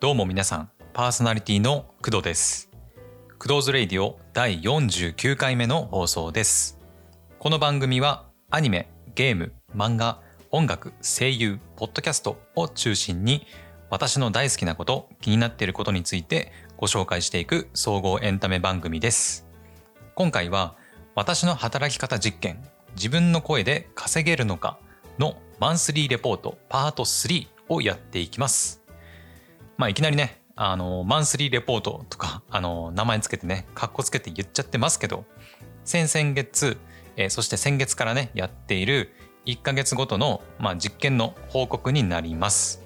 どうも皆さん、パーソナリティの工藤です。工藤ズレイディオ第49回目の放送です。この番組はアニメ、ゲーム、漫画、音楽、声優、ポッドキャストを中心に私の大好きなこと、気になっていることについてご紹介していく総合エンタメ番組です。今回は私の働き方実験、自分の声で稼げるのかのマンスリーレポートパート3をやっていきます。まあいきなりね、あの、マンスリーレポートとか、あの、名前つけてね、カッコつけて言っちゃってますけど、先々月、えー、そして先月からね、やっている1ヶ月ごとの、まあ、実験の報告になります。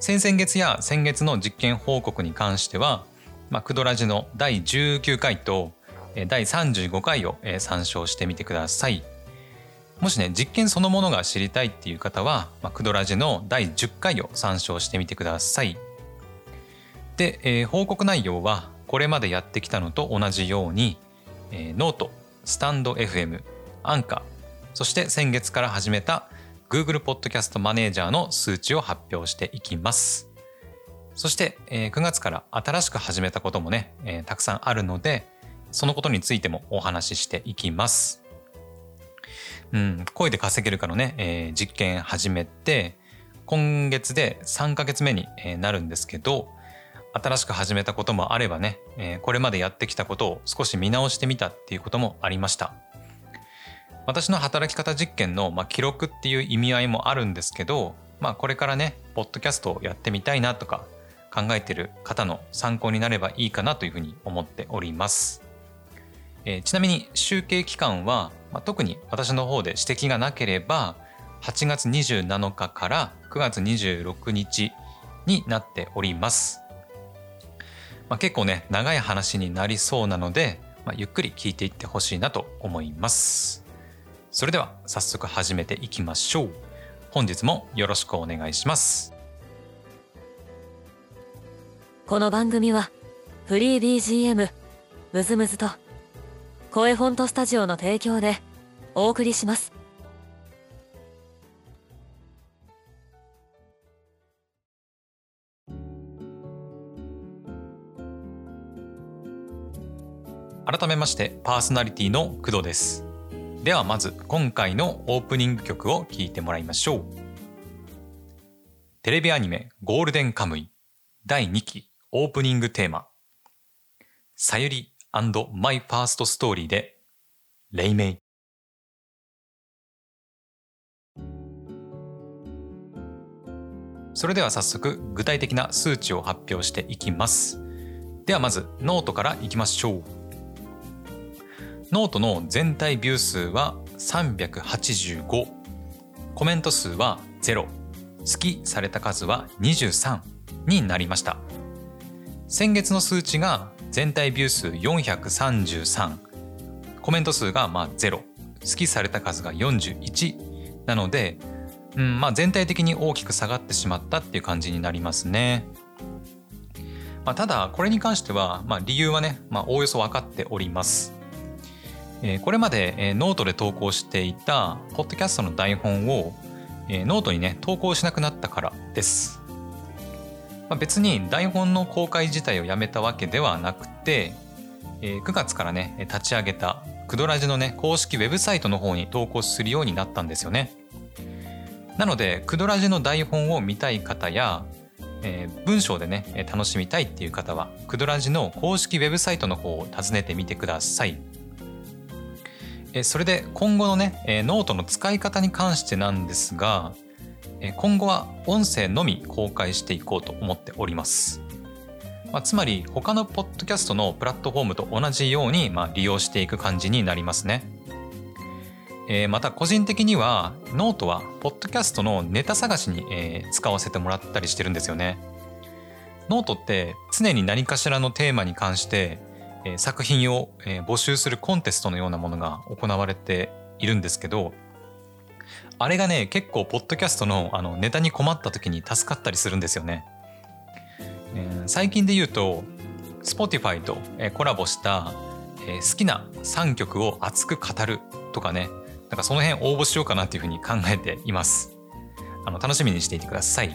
先々月や先月の実験報告に関しては、まあ、クドラジの第19回と第35回を参照してみてください。もしね実験そのものが知りたいっていう方は、まあ、クドラジの第10回を参照してみてください。で、えー、報告内容はこれまでやってきたのと同じように、えー、ノート、スタンド FM、アンカー、そして先月から始めた Google Podcast マネージャーの数値を発表していきます。そして、えー、9月から新しく始めたこともね、えー、たくさんあるので、そのことについてもお話ししていきます。うん、声で稼げるかのね、えー、実験始めて、今月で3ヶ月目になるんですけど、新しく始めたこともあればね、えー、これまでやってきたことを少し見直してみたっていうこともありました。私の働き方実験の、まあ、記録っていう意味合いもあるんですけど、まあ、これからね、ポッドキャストをやってみたいなとか考えてる方の参考になればいいかなというふうに思っております。えー、ちなみに集計期間はまあ、特に私の方で指摘がなければ8月27日から9月26日になっております。まあ、結構ね長い話になりそうなので、まあ、ゆっくり聞いていってほしいなと思います。それでは早速始めていきましょう。本日もよろしくお願いします。この番組はフリー BGM ムズムズと声フォントスタジオの提供でお送りします。改めましてパーソナリティの工藤です。ではまず今回のオープニング曲を聴いてもらいましょう。テレビアニメゴールデンカムイ第2期オープニングテーマさユり MY FIRST STORY で、レイメイ。それでは早速具体的な数値を発表していきます。ではまずノートからいきましょう。ノートの全体ビュー数は385。コメント数は0。好きされた数は23になりました。先月の数値が全体ビュー数433コメント数がまあ0好きされた数が41なので、うんまあ、全体的に大きく下がってしまったっていう感じになりますね。まあ、ただこれに関しては、まあ、理由はね、まあ、おおよそ分かっております。え、これまで、え、ノートで投稿していたポッドキャストの台本を、え、ノートにね投稿しなくなったからです。まあ、別に台本の公開自体をやめたわけではなくて、えー、9月からね立ち上げたクドラジのね公式ウェブサイトの方に投稿するようになったんですよね。なのでクドラジの台本を見たい方や、えー、文章でね楽しみたいっていう方はクドラジの公式ウェブサイトの方を訪ねてみてください。それで今後のね、ノートの使い方に関してなんですが、今後は音声のみ公開していこうと思っております。まあ、つまり他のポッドキャストのプラットフォームと同じようにまあ利用していく感じになりますね。えー、また個人的にはノートはポッドキャストのネタ探しに、え、使わせてもらったりしてるんですよね。ノートって常に何かしらのテーマに関して、え、作品を、募集するコンテストのようなものが行われているんですけどあれがね結構ポッドキャストのあのネタに困った時に助かったりするんですよね。えー、最近で言うと Spotify とコラボした、えー、好きな3曲を熱く語るとかねなんかその辺応募しようかなっていうふうに考えています。あの楽しみにしていてください。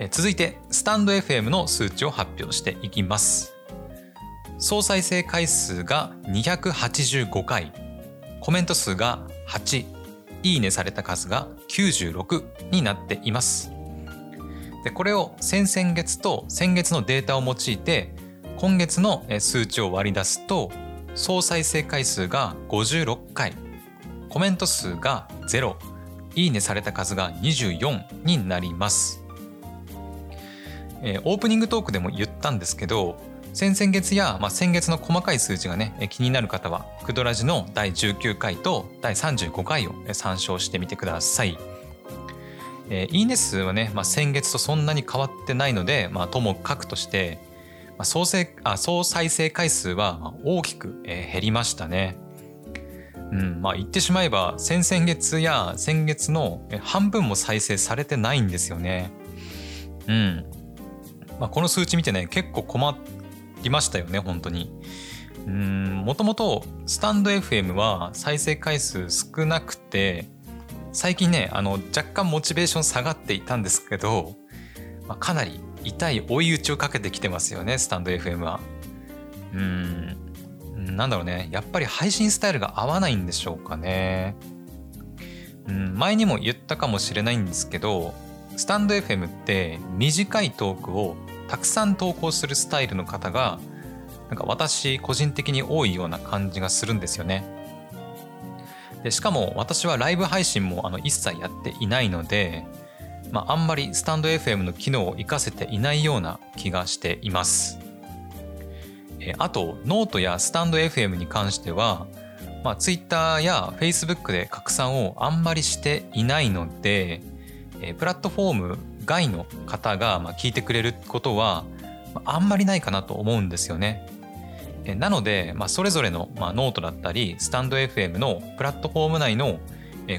え続いてスタンド FM の数値を発表していきます総再生回数が285回コメント数が8いいねされた数が96になっています。でこれを先々月と先月のデータを用いて今月の数値を割り出すと総再生回数が56回。コメント数が0いいねされた数が24になります、えー、オープニングトークでも言ったんですけど先々月や、まあ、先月の細かい数字がね気になる方はクドラジの第19回と第35回を参照してみてください。えー、いいね数はね、まあ、先月とそんなに変わってないので、まあ、ともかくとして、まあ、総生あ総再生回数は大きく、減りましたね。うん、まあ言ってしまえば先々月や先月の半分も再生されてないんですよね。うん。まあ、この数値見てね結構困っりましたよね本当に。うんもともとスタンド FM は再生回数少なくて最近ねあの若干モチベーション下がっていたんですけど、まあ、かなり痛い追い打ちをかけてきてますよねスタンド FM は。うんなんだろうねやっぱり配信スタイルが合わないんでしょうかね。うん前にも言ったかもしれないんですけどスタンド FM って短いトークをたくさん投稿するスタイルの方がなんか私個人的に多いような感じがするんですよね。でしかも私はライブ配信もあの一切やっていないので、まあ、あんまりスタンド FM の機能を活かせていないような気がしています。えあとノートやスタンド FM に関しては、まあ、Twitter や Facebook で拡散をあんまりしていないので、えプラットフォーム外の方がま聞いてくれることはあんまりないかなと思うんですよね。なので、まあ、それぞれの、まあ、ノートだったり stand.fm のプラットフォーム内の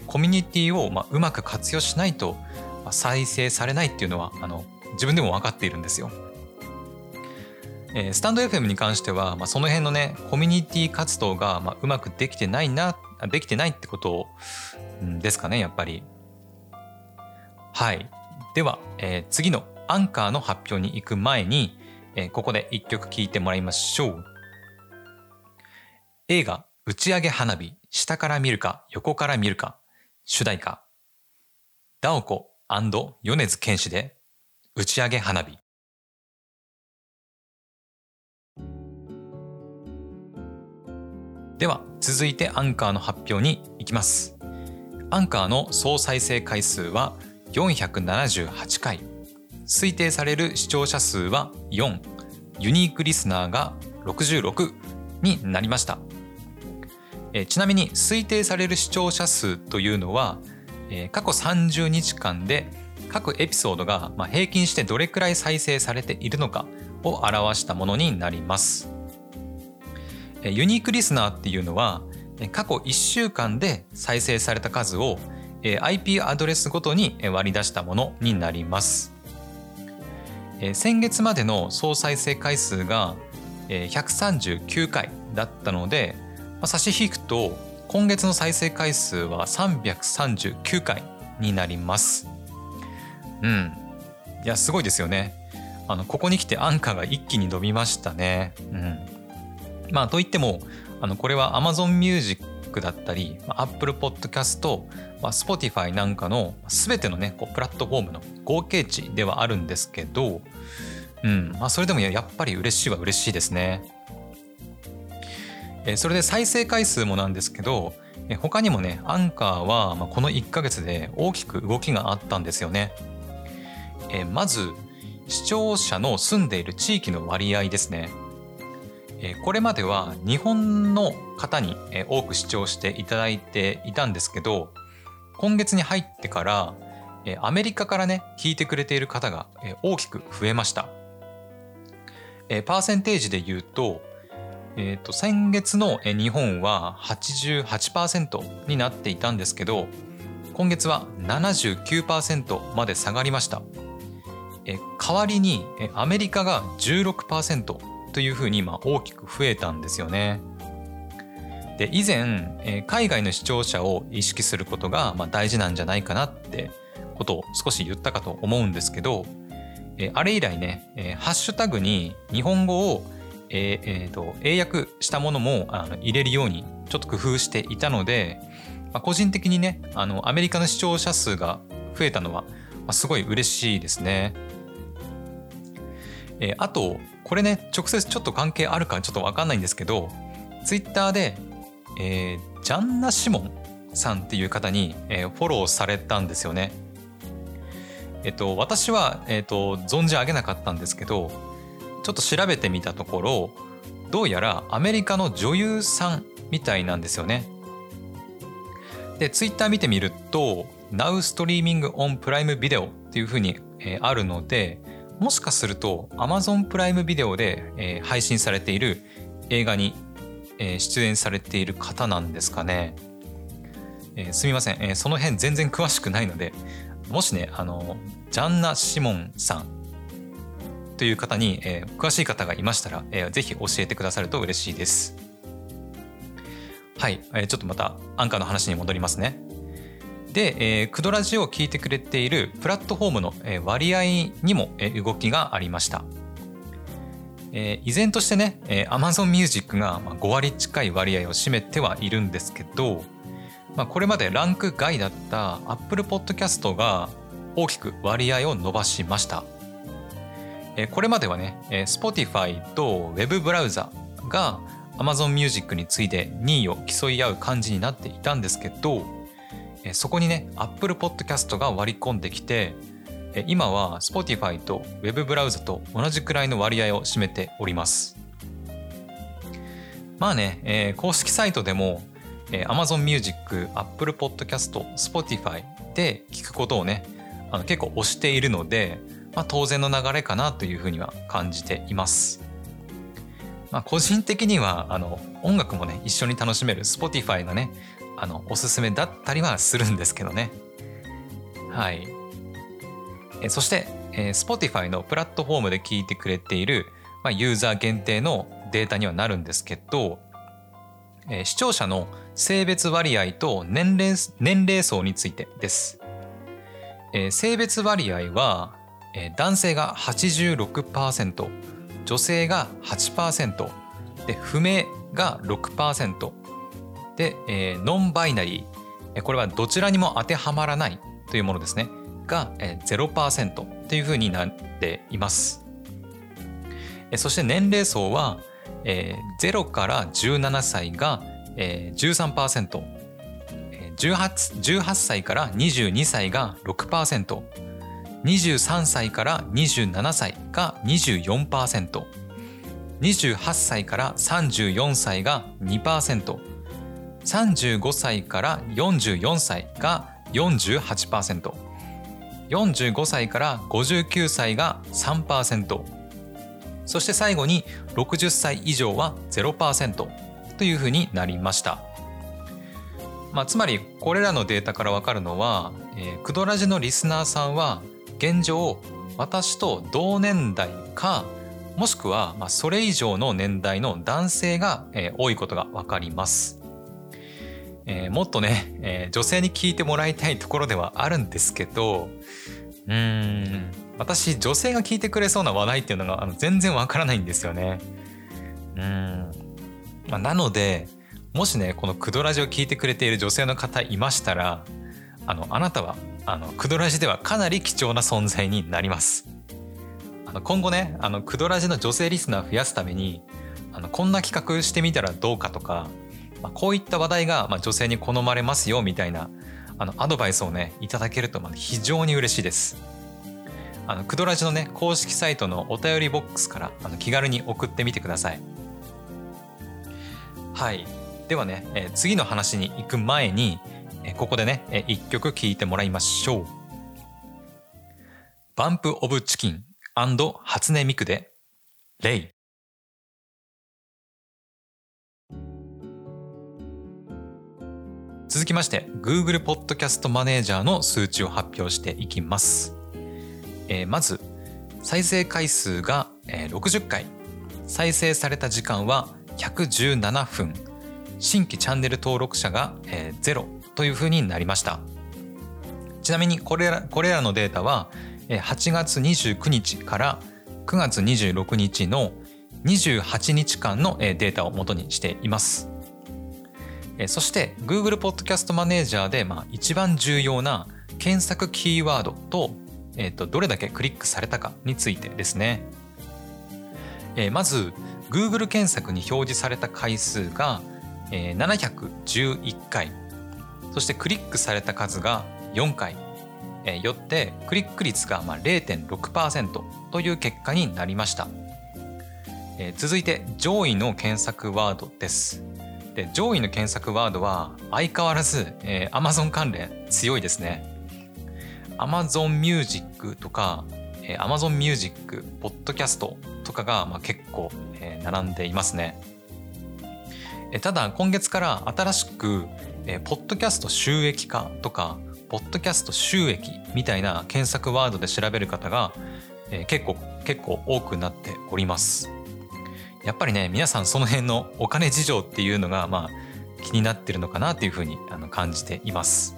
コミュニティをまあうまく活用しないと再生されないっていうのはあの自分でも分かっているんですよ。スタンド FM に関しては、まあ、その辺のねコミュニティ活動がまあうまくできてないなできてないってことですかねやっぱり。はい。では、えー、次のアンカーの発表に行く前に、えー、ここで一曲聴いてもらいましょう。映画打ち上げ花火下から見るか横から見るか主題歌。ダオコ米津玄師で打ち上げ花火。では続いてアンカーの発表に行きます。アンカーの総再生回数は478回。推定される視聴者数は4ユニークリスナーが66になりました。えちなみに推定される視聴者数というのは、え過去30日間で各エピソードが、ま平均してどれくらい再生されているのかを表したものになります。えユニークリスナーっていうのは過去1週間で再生された数を IP アドレスごとに割り出したものになります。先月までの総再生回数が139回だったのであ、差し引くと今月の再生回数は339回になります。うん。いや、すごいですよね。あの、ここに来てアンカーが一気に伸びましたね。うん。まあ、といっても、あの、これは Amazon Music だったり、Apple Podcast、まあ、Spotify なんかの全てのね、こうプラットフォームの合計値ではあるんですけど、うん、まあ、それでもやっぱり嬉しいは嬉しいですね。それで再生回数もなんですけど他にもねアンカーはこの1ヶ月で大きく動きがあったんですよね。まず視聴者の住んでいる地域の割合ですね。これまでは日本の方に多く視聴していただいていたんですけど今月に入ってからアメリカからね聞いてくれている方が大きく増えました。パーセンテージで言うとえーと、先月の日本は88%になっていたんですけど今月は79%まで下がりましたえ代わりにアメリカが16%というふうに今大きく増えたんですよねで以前え海外の視聴者を意識することがまあ大事なんじゃないかなってことを少し言ったかと思うんですけどえー、あれ以来ね、えー、ハッシュタグに日本語を、ええーと、英訳したものもあの入れるようにちょっと工夫していたので、まあ、個人的にねあのアメリカの視聴者数が増えたのは、まあ、すごい嬉しいですね。えー、あとこれね直接ちょっと関係あるかちょっと分かんないんですけどツイッターで、えー、ジャンナ・シモンさんっていう方に、えー、フォローされたんですよね。えっと、私は、えっと、存じ上げなかったんですけどちょっと調べてみたところどうやらアメリカの女優さんみたいなんですよね。でツイッター見てみると「Now Streaming on Prime Video」っていうふうに、えー、あるのでもしかすると Amazon プライムビデオで、えー、配信されている映画に、えー、出演されている方なんですかね。えー、すみません、えー、その辺全然詳しくないのでもしねあのジャンナ・シモンさんという方に、えー、詳しい方がいましたら、えー、ぜひ教えてくださると嬉しいです。はい、えー、ちょっとまたアンカーの話に戻りますね。で、えー、クドラジオを聞いてくれているプラットフォームの、えー、割合にも、えー、動きがありました。えー、依然としてね、えー、Amazon Music が5割近い割合を占めてはいるんですけど、まあ、これまでランク外だった Apple Podcast が大きく割合を伸ばしました。えー、これまではね、えー、Spotify と Web ブラウザが Amazon Music に次いで2位を競い合う感じになっていたんですけど、えそこにね Apple Podcast が割り込んできて今は Spotify と Web ブラウザと同じくらいの割合を占めておりますまあね、えー、公式サイトでも、えー、Amazon Music、Apple Podcast、Spotify で聞くことをねあの結構推しているので、まあ、当然の流れかなというふうには感じていますまあ、個人的にはあの音楽もね一緒に楽しめる Spotify がねあのおすすめだったりはするんですけどね。はい。えそして、え、Spotify のプラットフォームで聞いてくれている、ま、ユーザー限定のデータにはなるんですけど、え、視聴者の性別割合と年齢年齢層についてです。え、性別割合は、え、男性が86%女性が8%で不明が6%で、えー、ノンバイナリーこれはどちらにも当てはまらないというものですねが、えー、0%というふうになっています。そして年齢層は、0から17歳が、13%、18, 18歳から22歳が6%、23歳から27歳が24%、28歳から34歳が2%、35歳から44歳が48% 45歳から59歳が3%そして最後に60歳以上は0%というふうになりました。まあ、つまりこれらのデータからわかるのは、えー、クドラジのリスナーさんは現状私と同年代かもしくはまあそれ以上の年代の男性が、えー、多いことがわかります。えー、もっとね、えー、女性に聞いてもらいたいところではあるんですけどうん私女性が聞いてくれそうな話題っていうのがあの全然わからないんですよね。うん、まあ、なのでもしねこのクドラジを聞いてくれている女性の方いましたらあのあなたはあのクドラジではかなり貴重な存在になります。あの今後ねあのクドラジの女性リスナー増やすためにあのこんな企画してみたらどうかとかまあ、こういった話題がまあ女性に好まれますよみたいなあのアドバイスをねいただけるとまあ非常に嬉しいです。あのクドラジのね公式サイトのお便りボックスからあの気軽に送ってみてください。はいではね、えー、次の話に行く前に、えー、ここでね、えー、一曲聴いてもらいましょう。バンプ・オブ・チキン初音ミクで「レイ」。続きまして Google Podcast マネージャーの数値を発表していきます、えー、まず再生回数が60回。再生された時間は117分。新規チャンネル登録者が0というふうになりました。ちなみにこれらこれらのデータは8月29日から9月26日の28日間のデータを元にしています。そして Google Podcast Manager でまあ一番重要な検索キーワードと,、えー、とどれだけクリックされたかについてですね。えまず Google 検索に表示された回数が711回そしてクリックされた数が4回えよってクリック率がまあ0.6%という結果になりました。え続いて上位の検索ワードです。で上位の検索ワードは相変わらず、えー、Amazon 関連強いですね。Amazon Music とか、えー、Amazon Music、Podcast とかが、まあ、結構、えー、並んでいますね。えー、ただ今月から新しく、えー、ポッドキャスト収益化とか、ポッドキャスト収益みたいな検索ワードで調べる方が、えー、結構結構多くなっております。やっぱりね皆さんその辺のお金事情っていうのがまあ気になってるのかなっていうふうにあの感じています。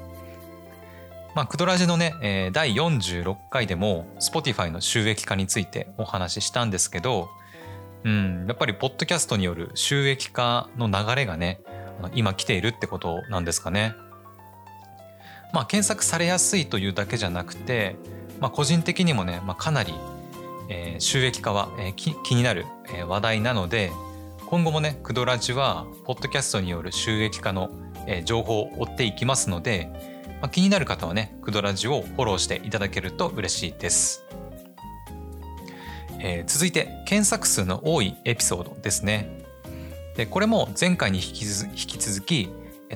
まあ、クドラジのね、え、第46回でも Spotify の収益化についてお話ししたんですけど、うん、やっぱりポッドキャストによる収益化の流れがね今来ているってことなんですかね。まあ、検索されやすいというだけじゃなくて、まあ、個人的にもね、まあ、かなりえー、収益化は、えー、気になる、えー、話題なので今後もねクドラジはポッドキャストによる収益化の、えー、情報を追っていきますので、まあ、気になる方はねクドラジをフォローしていただけると嬉しいです、えー、続いて検索数の多いエピソードですね。でこれも前回に引き引き続き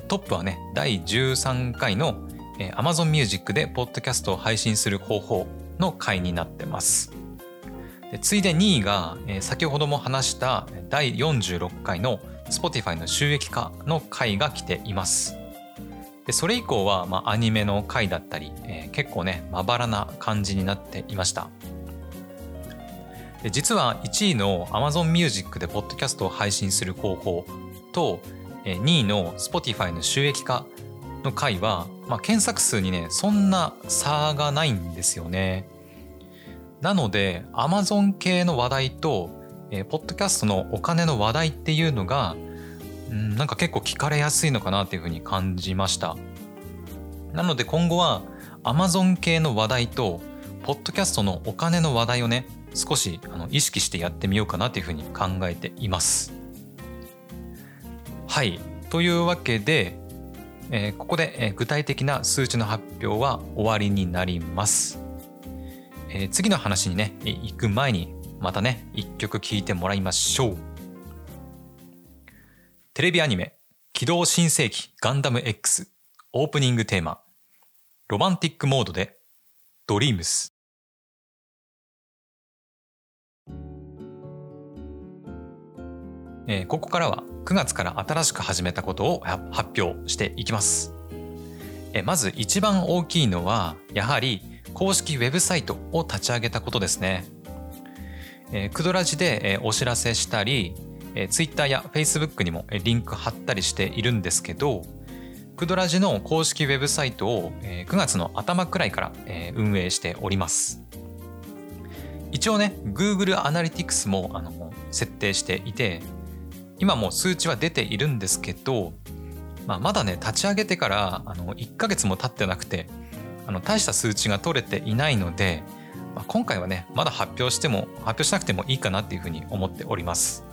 トップはね第13回の Amazon Music でポッドキャストを配信する方法の回になってます。ついで2位が、えー、先ほども話した第46回の Spotify の収益化の回が来ています。でそれ以降は、まあ、アニメの回だったり、えー、結構ねまばらな感じになっていました。で実は1位の Amazon Music でポッドキャストを配信する方法と2位の Spotify の収益化の回は、まあ、検索数にねそんな差がないんですよね。なので Amazon 系の話題と、えー、ポッドキャストのお金の話題っていうのが、うん、なんか結構聞かれやすいのかなっていうふうに感じました。なので今後は Amazon 系の話題とポッドキャストのお金の話題をね少しあの意識してやってみようかなというふうに考えています。はい。というわけで、えー、ここで、えー、具体的な数値の発表は終わりになります。えー、次の話にね、行く前に、またね、一曲聴いてもらいましょう。テレビアニメ、機動新世紀ガンダム X オープニングテーマ、ロマンティックモードで、ドリームス。えー、ここからは9月から新しく始めたことを発表していきます。えー、まず一番大きいのはやはり公式ウェブサイトを立ち上げたことですね。えー、クドラジで、え、お知らせしたり、えー、Twitter や Facebook にも、え、リンク貼ったりしているんですけど、クドラジの公式ウェブサイトを、えー、9月の頭くらいから、え、運営しております。一応ね、Google Analytics もあの設定していて、今も数値は出ているんですけど、まあ、まだね、立ち上げてからあの1ヶ月も経ってなくて、あの大した数値が取れていないので、まあ、今回はねまだ発表しても発表しなくてもいいかなっていうふうに思っております。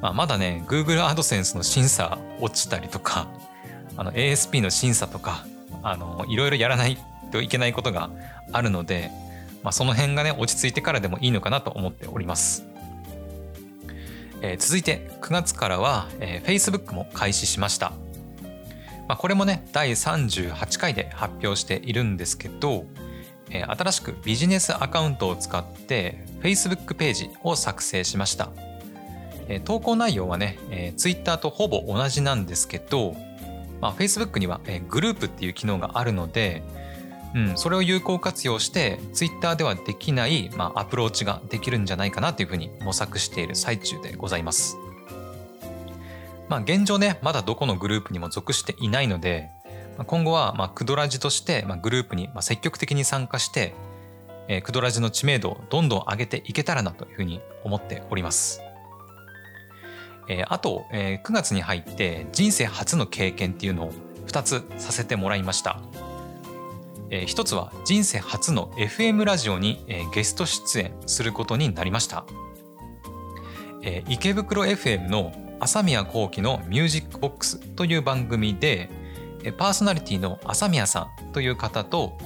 まあ、まだね Google AdSense の審査落ちたりとかあの ASP の審査とかあのいろいろやらないといけないことがあるので、まあ、その辺がね落ち着いてからでもいいのかなと思っております。えー、続いて9月からは、えー、Facebook も開始しました。まあ、これもね第38回で発表しているんですけど、えー、新しくビジネスアカウントを使って Facebook ページを作成しました、えー、投稿内容はね、えー、Twitter とほぼ同じなんですけど、まあ、Facebook には、えー、グループっていう機能があるので、うん、それを有効活用して Twitter ではできない、まあ、アプローチができるんじゃないかなというふうに模索している最中でございます。まあ、現状ねまだどこのグループにも属していないので今後はまあクドラジとしてまあグループにまあ積極的に参加してえー、クドラジの知名度をどんどん上げていけたらなというふうに思っております。えー、あと、えー、9月に入って人生初の経験っていうのを2つさせてもらいました。えー、1つは人生初の FM ラジオに、えー、ゲスト出演することになりました。えー、池袋 FM の朝宮幸喜のミュージックボックスという番組で、パーソナリティの朝宮さんという方と、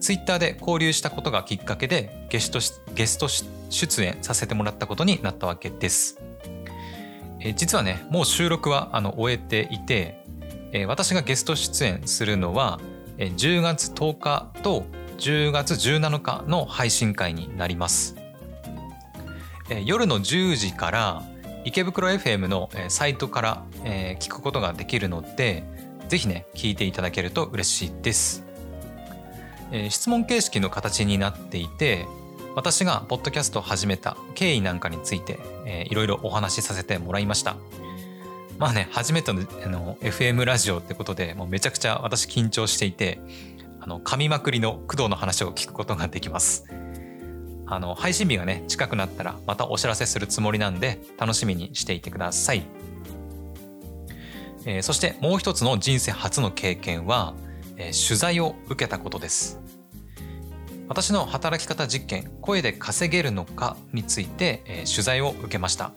ツイッターで交流したことがきっかけでゲストゲスト出演させてもらったことになったわけです。実はねもう収録はあの終えていて、私がゲスト出演するのは、10月10日と10月17日の配信会になります。夜の10時から池袋 FM のサイトから、聞くことができるのでぜひね聞いていただけると嬉しいです。質問形式の形になっていて私がポッドキャストを始めた経緯なんかについて、いろいろお話しさせてもらいましたまあね初めてのあの FM ラジオってことでもうめちゃくちゃ私緊張していてあの噛みまくりの工藤の話を聞くことができますあの配信日がね近くなったらまたお知らせするつもりなんで楽しみにしていてください、えー、そしてもう一つの人生初の経験はえ取材を受けたことです。私の働き方実験声で稼げるのかについて、え取材を受けました。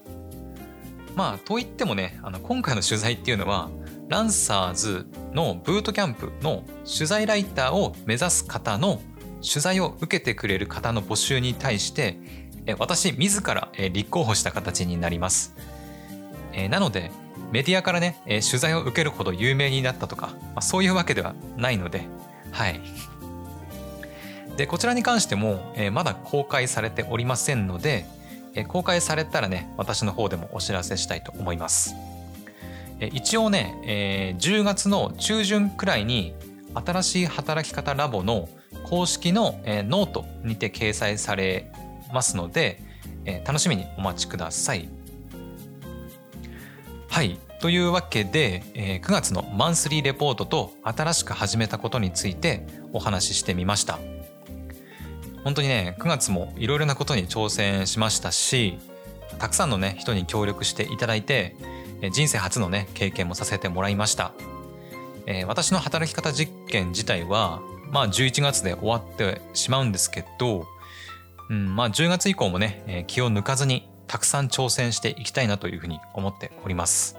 まあといってもねあの今回の取材っていうのはランサーズのブートキャンプの取材ライターを目指す方の取材を受けてくれる方の募集に対して私自ら立候補した形になりますなのでメディアからね、取材を受けるほど有名になったとか、そういうわけではないので、はい。で、こちらに関しても、まだ公開されておりませんので、公開されたらね、私の方でもお知らせしたいと思います。一応ね、10月の中旬くらいに、新しい働き方ラボの公式の、ノートにて掲載されますので、楽しみにお待ちください。はい。というわけで、えー、9月のマンスリーレポートと新しく始めたことについてお話ししてみました。本当にね、9月もいろいろなことに挑戦しましたし、たくさんのね、人に協力していただいて、人生初のね、経験もさせてもらいました。私の働き方実験自体は、まあ11月で終わってしまうんですけど、うん、まあ10月以降もね、えー、気を抜かずにたくさん挑戦していきたいなというふうに思っております。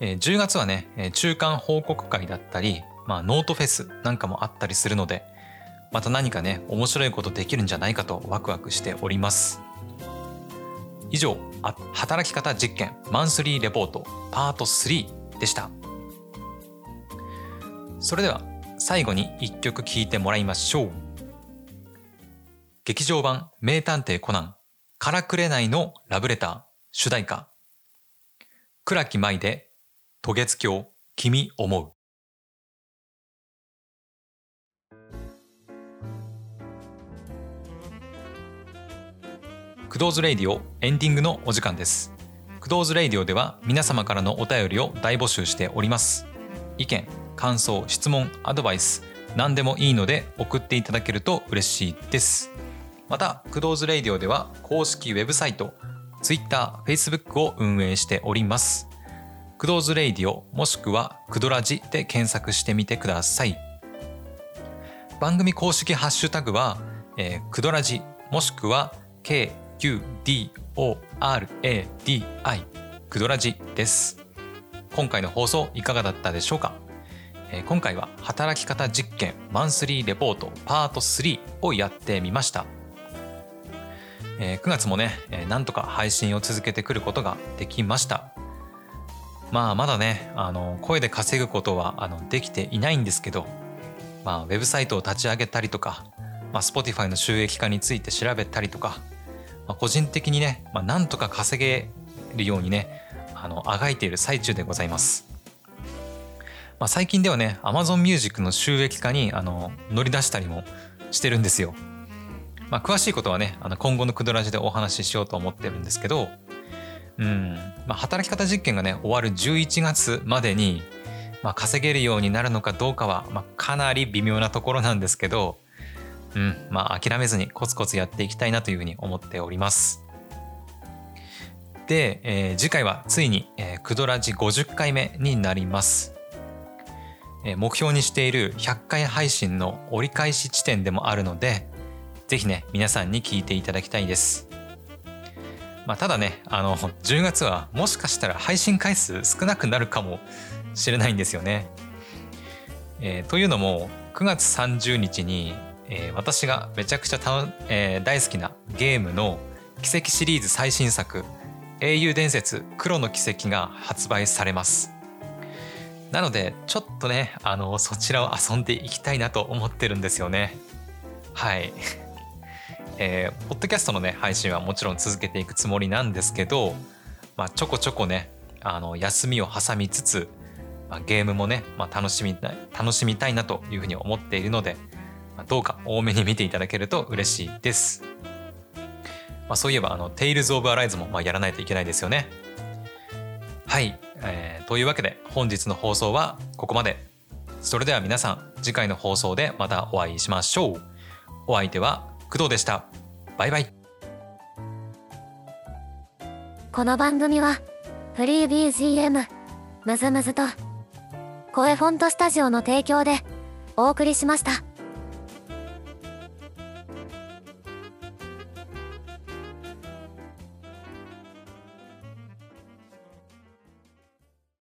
えー、10月はね、え中間報告会だったり、まあ、ノートフェスなんかもあったりするので、また何かね、面白いことできるんじゃないかとワクワクしております。以上、あ働き方実験マンスリーレポートパート3でした。それでは最後に一曲聴いてもらいましょう。劇場版名探偵コナンからくれないのラブレター主題歌。倉木舞で渡月橋君思う。Kudo's Radio エンディングのお時間です。 Kudo's Radio では皆様からのお便りを大募集しております。意見感想質問アドバイス何でもいいので送っていただけると嬉しいです。また Kudo's Radio では公式ウェブサイト Twitter、Facebook を運営しております。 Kudo's Radio もしくはクドラジで検索してみてください。番組公式ハッシュタグは、えー、クドラジもしくは KQDORADI クドラジです。今回の放送いかがだったでしょうか？今回は働き方実験マンスリーレポートパート3をやってみましたえ、9月もね、え、なんとか配信を続けてくることができましたまあまだねあの声で稼ぐことはあのできていないんですけど、まあ、ウェブサイトを立ち上げたりとか、まあ、Spotify の収益化について調べたりとか、まあ、個人的にね、まあ、なんとか稼げるようにねあのあがいている最中でございます。まあ、最近ではね Amazon Music の収益化にあの乗り出したりもしてるんですよ。まあ、詳しいことはねあの今後のクドラジでお話ししようと思ってるんですけど、うん。まあ、働き方実験がね終わる11月までに、まあ、稼げるようになるのかどうかは、まあ、かなり微妙なところなんですけど、うん。まあ諦めずにコツコツやっていきたいなというふうに思っております。で、えー次回はついに、えー、クドラジ50回目になります、目標にしている100回配信の折り返し地点でもあるのでぜひね皆さんに聞いていただきたいですまあ、ただねあの10月はもしかしたら配信回数少なくなるかもしれないんですよね。えーというのも9月30日に、えー私がめちゃくちゃた、えー大好きなゲームの奇跡シリーズ最新作「英雄伝説黒の奇跡」が発売されます。なのでちょっとねあのそちらを遊んでいきたいなと思ってるんですよね。はい。えーポッドキャストのね配信はもちろん続けていくつもりなんですけど、まあ、ちょこちょこねあの休みを挟みつつ、まあ、ゲームもね、まあ、楽しみたい楽しみたいなというふうに思っているので、まあ、どうか多めに見ていただけると嬉しいです。まあ、そういえばあの「テイルズ・オブ・アライズも」まあ、やらないといけないですよね。はい、えーというわけで本日の放送はここまで。それでは皆さん次回の放送でまたお会いしましょう。お相手は工藤でした。バイバイ。この番組はフリー BGM ムズムズと声フォントスタジオの提供でお送りしました。